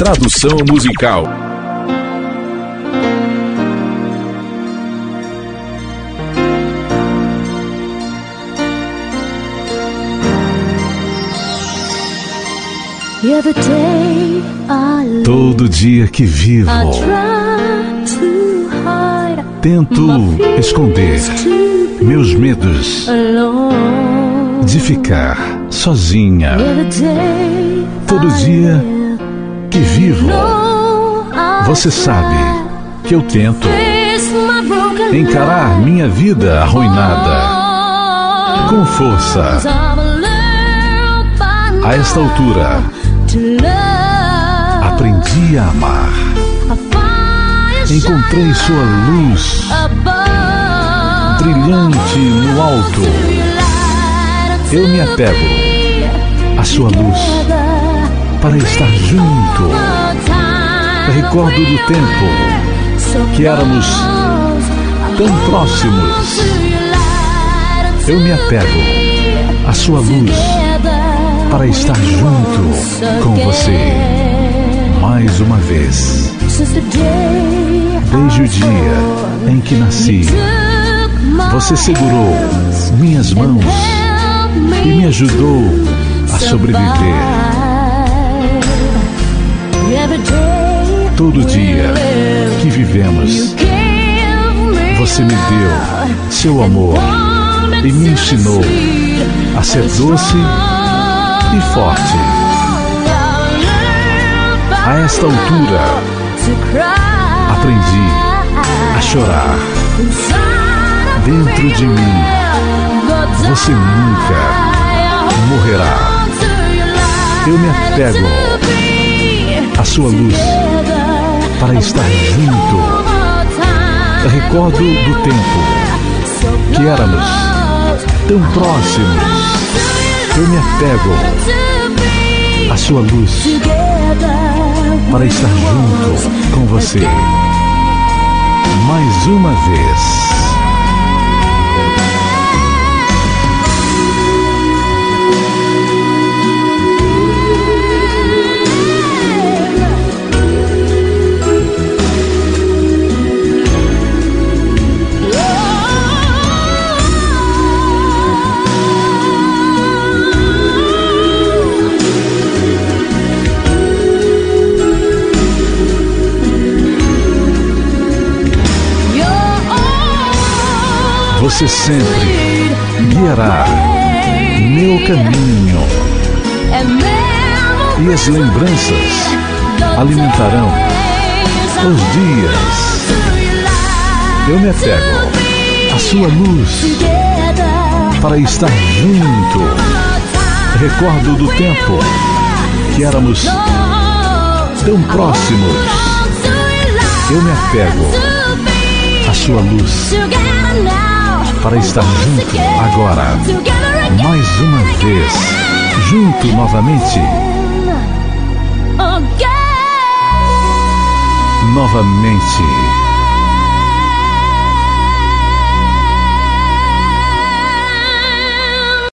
Tradução musical. Todo dia que vivo, tento esconder meus medos de ficar sozinha. Todo dia que vivo, você sabe que eu tento encarar minha vida arruinada com força. A esta altura, aprendi a amar. Encontrei sua luz brilhante no alto. Eu me apego à sua luz para estar junto. Recordo do tempo que éramos tão próximos. Eu me apego à sua luz para estar junto com você mais uma vez. Desde o dia em que nasci, você segurou minhas mãos e me ajudou a sobreviver. Todo dia que vivemos, você me deu seu amor e me ensinou a ser doce e forte. A esta altura, aprendi a chorar. Dentro de mim, você nunca morrerá. Eu me apego à sua luz para estar junto. Recordo do tempo que éramos tão próximos. Eu me apego à sua luz para estar junto com você mais uma vez. Você sempre guiará meu caminho e as lembranças alimentarão os dias. Eu me apego à sua luz para estar junto. Recordo do tempo que éramos tão próximos. Eu me apego à sua luz para estar junto agora. Mais uma vez, junto novamente. Novamente.